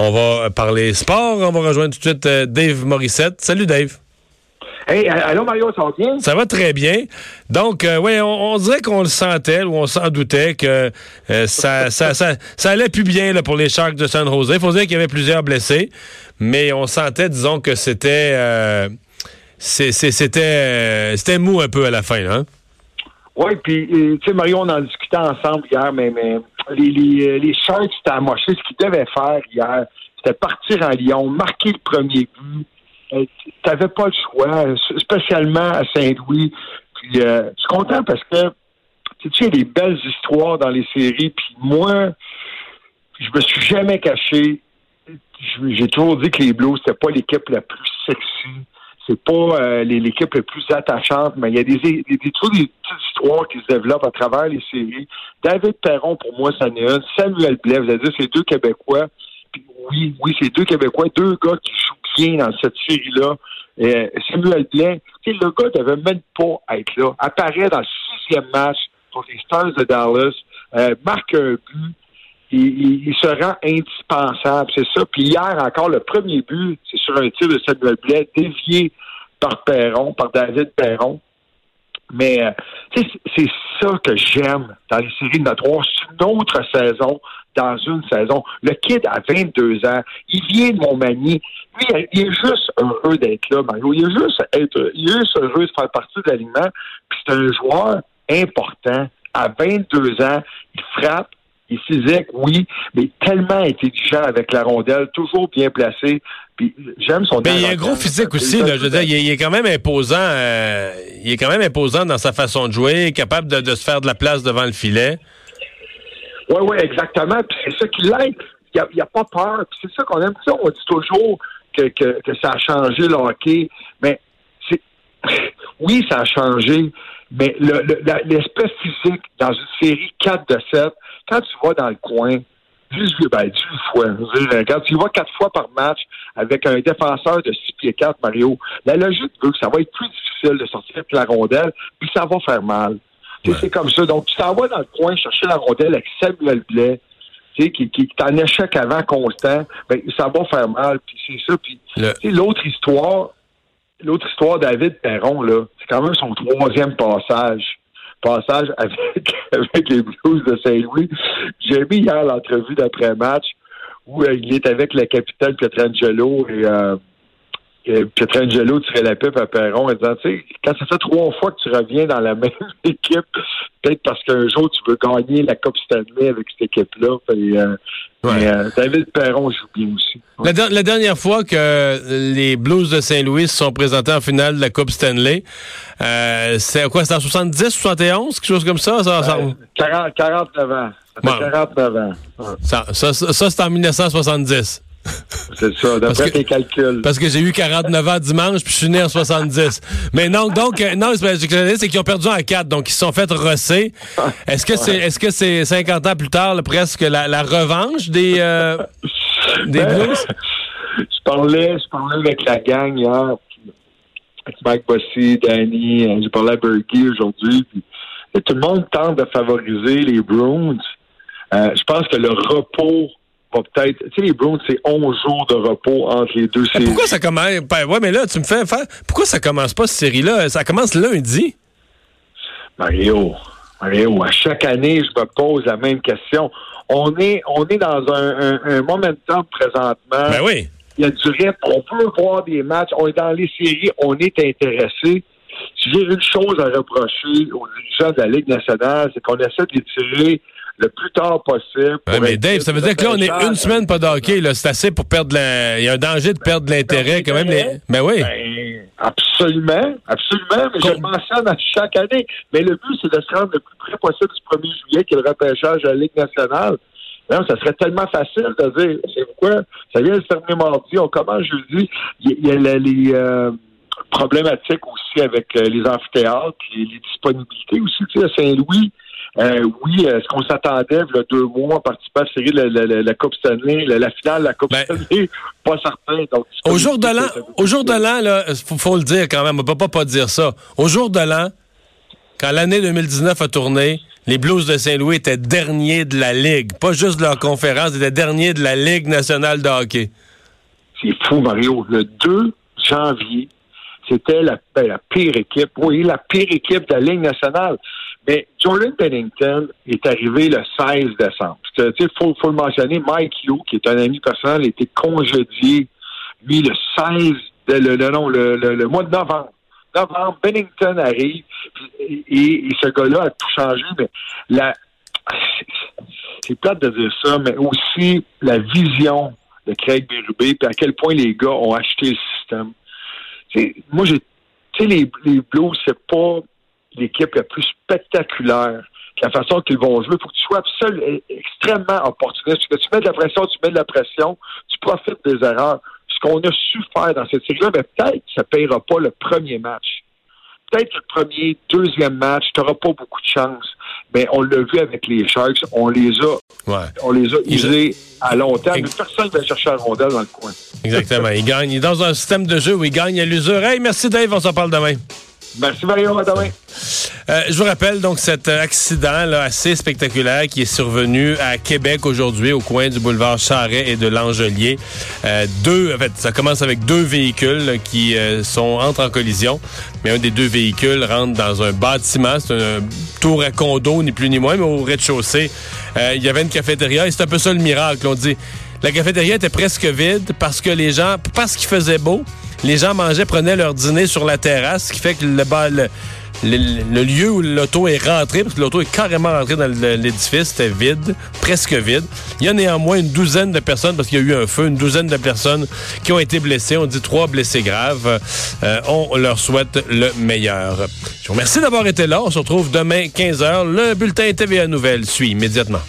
On va parler sport. On va rejoindre tout de suite euh, Dave Morissette. Salut Dave. Hey, allô Mario, ça va bien? Ça va très bien. Donc, euh, oui, on, dirait qu'on le sentait ou on s'en doutait que euh, ça, ça, ça, ça, allait plus bien là, pour les Sharks de San Jose. Il faut dire qu'il y avait plusieurs blessés, mais on sentait, disons, que c'était euh, c'était c'était mou un peu à la fin. Hein? Oui, puis, tu sais, Mario, on en discutait ensemble hier, mais, mais les, les, les Sharks, c'était amoché. Ce qu'ils devaient faire hier, c'était partir en Lyon, marquer le premier but, euh, tu n'avais pas le choix, spécialement à Saint-Louis. Puis, euh, je suis content parce que, tu sais, il y a des belles histoires dans les séries. Puis moi, je me suis jamais caché. J'ai toujours dit que les Blues, c'était pas l'équipe la plus sexy. C'est pas euh, l'équipe la plus attachante, mais il y a des, des, des, des, petites histoires qui se développent à travers les séries. David Perron, pour moi, ça n'est un. Samuel Blais, vous allez dire, c'est deux Québécois. Oui, oui, c'est deux Québécois, deux gars qui jouent dans cette série-là. Euh, Samuel Blain, le gars devait même pas être là. Apparaît dans le sixième match contre les Stars de Dallas, euh, marque un but. Il, se rend indispensable, c'est ça. Puis hier encore, le premier but, c'est sur un tir de Samuel Blais, dévié par Perron, par David Perron. Mais euh, c'est ça que j'aime dans les séries de notre C'est une autre saison dans une saison. Le kid a 22 ans. Il vient de Montmagny. Lui, il est juste heureux d'être là, Mario. Il est juste, il heureux de faire partie de l'aliment. Puis c'est un joueur important. À 22 ans, il frappe. Il est physique, oui, mais tellement intelligent avec la rondelle, toujours bien placé. Puis j'aime son. Mais il a un gros physique aussi. Là, je veux dire, il est, quand même imposant. Euh, il est quand même imposant dans sa façon de jouer, capable de, de se faire de la place devant le filet. Oui, oui, exactement. Puis c'est ça qui l'aide. Il n'y a, a, pas peur. Puis c'est ça qu'on aime. Ça, on dit toujours que, que, que, ça a changé le hockey. Mais oui, ça a changé. Mais l'espèce physique dans une série 4 de 7, quand tu vas dans le coin, 18, ben, 18 fois. Quand tu vas quatre fois par match avec un défenseur de 6 pieds 4, Mario, la logique veut que ça va être plus difficile de sortir la rondelle, puis ça va faire mal. C'est comme ça. Donc, tu t'en vas dans le coin chercher la rondelle avec Samuel Blais, qui, qui, qui est en échec avant constant, ben, ça va faire mal. Puis c'est ça. Puis l'autre histoire, l'autre histoire, David Perron, là, c'est quand même son troisième passage. Passage avec, avec les Blues de Saint-Louis. J'ai mis hier l'entrevue d'après-match où euh, il est avec le capitaine Pietrangelo et euh, Pietrangelo tirait la pipe à Perron en disant, tu sais, quand ça fait trois fois que tu reviens dans la même équipe, peut-être parce qu'un jour tu veux gagner la Coupe Stanley avec cette équipe-là. Euh, euh, David Perron joue bien aussi. La, dernière fois que les Blues de Saint-Louis se sont présentés en finale de la Coupe Stanley, euh, c'est quoi? C'était en 70, 71, quelque chose comme ça? ça, 40, 49 ans. Ça fait 49 ans. Ça, ça, ça c'est en 1970. C'est ça, d'après tes calculs. Parce que j'ai eu 49 ans dimanche, puis je suis né en 70. Mais non, donc, euh, non, c'est qu'ils ont perdu en 4, donc ils se sont fait rosser. Est-ce que c'est est-ce que c'est 50 ans plus tard, presque la, revanche des, euh, des ben, Blues? Je parlais, je parlais avec la gang hier, avec Mike Bossy, Danny, euh, j'ai parlé à Berkey aujourd'hui, tout le monde tente de favoriser les Bruins. je pense que le repos peut-être. Tu sais, les Browns, c'est 11 jours de repos entre les deux séries. Pourquoi ça commence? Ben, ouais, mais là, tu me fais faire. Pourquoi ça commence pas cette série-là? Ça commence lundi. Mario, Mario, à chaque année, je me pose la même question. On est, on est dans un, un, momentum présentement. Ben oui. Il y a du rythme. On peut voir des matchs. On est dans les séries. On est intéressé. Si j'ai une chose à reprocher aux dirigeants de la Ligue nationale, c'est qu'on essaie d'étirer le plus tard possible. mais Dave, ça veut dire que là, on est une semaine pas d'hockey. C'est assez pour perdre Il y a un danger de perdre l'intérêt quand même. Les... Ben oui. Ben, absolument. Absolument. Mais je le mentionne à chaque année. Mais le but, c'est de se rendre le plus près possible du 1er juillet, qui est le repêchage à la Ligue nationale. Non, ça serait tellement facile de dire, c'est pourquoi? Ça vient de se terminer mardi, on commence jeudi. Il y a, les euh, problématiques aussi avec euh, les amphithéâtres, les, les disponibilités aussi, tu sais, à Saint-Louis. Euh, oui, est-ce qu'on s'attendait, il y a deux mois, à participer à la série de la, Coupe Stanley, la, finale de la Coupe ben, Stanley? Pas certain. au jour de l'an, au jour de l'an, là, faut, le dire quand même, on peut pas pas dire ça. Au jour de l'an, quand l'année 2019 a tourné, les Blues de Saint-Louis étaient derniers de la Ligue. Pas juste de leur conférence, ils étaient derniers de la Ligue nationale de hockey. C'est fou, Mario. Le 2 janvier, c'était la, ben, la pire équipe. Oui, la pire équipe de la Ligue nationale. Mais Jordan Pennington est arrivé le 16 décembre. Il faut, faut, le mentionner, Mike Hugh, qui est un ami personnel, a été congédié, lui, le 16, le, le, le, le, mois de novembre. Novembre, Pennington arrive, et, ce gars-là a tout changé, mais la, c'est plate de dire ça, mais aussi la vision de Craig Berube, puis à quel point les gars ont acheté le système. moi, j'ai, tu sais, les, les Blues, c'est pas l'équipe la plus spectaculaire. La façon qu'ils vont jouer, faut que tu sois seul extrêmement opportuniste. Que tu mets de la pression, tu mets de la pression, tu profites des erreurs. Ce qu'on a su faire dans cette série-là, mais peut-être que ça ne payera pas le premier match. Peut-être le premier, deuxième match, tu n'auras pas beaucoup de chance. Mais on l'a vu avec les Sharks, on les a, on les a usés à long terme. personne ne va chercher un rondelle dans le coin. Exactement. il gagne. dans un système de jeu où il gagne à l'usure. Hey, merci Dave, on s'en parle demain. Merci Mario, à. Euh, je vous rappelle donc cet accident là, assez spectaculaire qui est survenu à Québec aujourd'hui au coin du boulevard Charret et de l'Angelier. Euh, deux, en fait, ça commence avec deux véhicules qui euh, sont entrent en collision, mais un des deux véhicules rentre dans un bâtiment, c'est un, tour à condo ni plus ni moins, mais au rez-de-chaussée, il y avait une cafétéria et c'est un peu ça le miracle. On dit la cafétéria était presque vide parce que les gens, parce qu'il faisait beau, les gens mangeaient, prenaient leur dîner sur la terrasse, ce qui fait que le, le, le, lieu où l'auto est rentré, parce que l'auto est carrément rentrée dans l'édifice, c'était vide, presque vide. Il y a néanmoins une douzaine de personnes, parce qu'il y a eu un feu, une douzaine de personnes qui ont été blessées. On dit trois blessés graves. Euh, on leur souhaite le meilleur. Je vous remercie d'avoir été là. On se retrouve demain 15h. Le bulletin TVA Nouvelles suit immédiatement.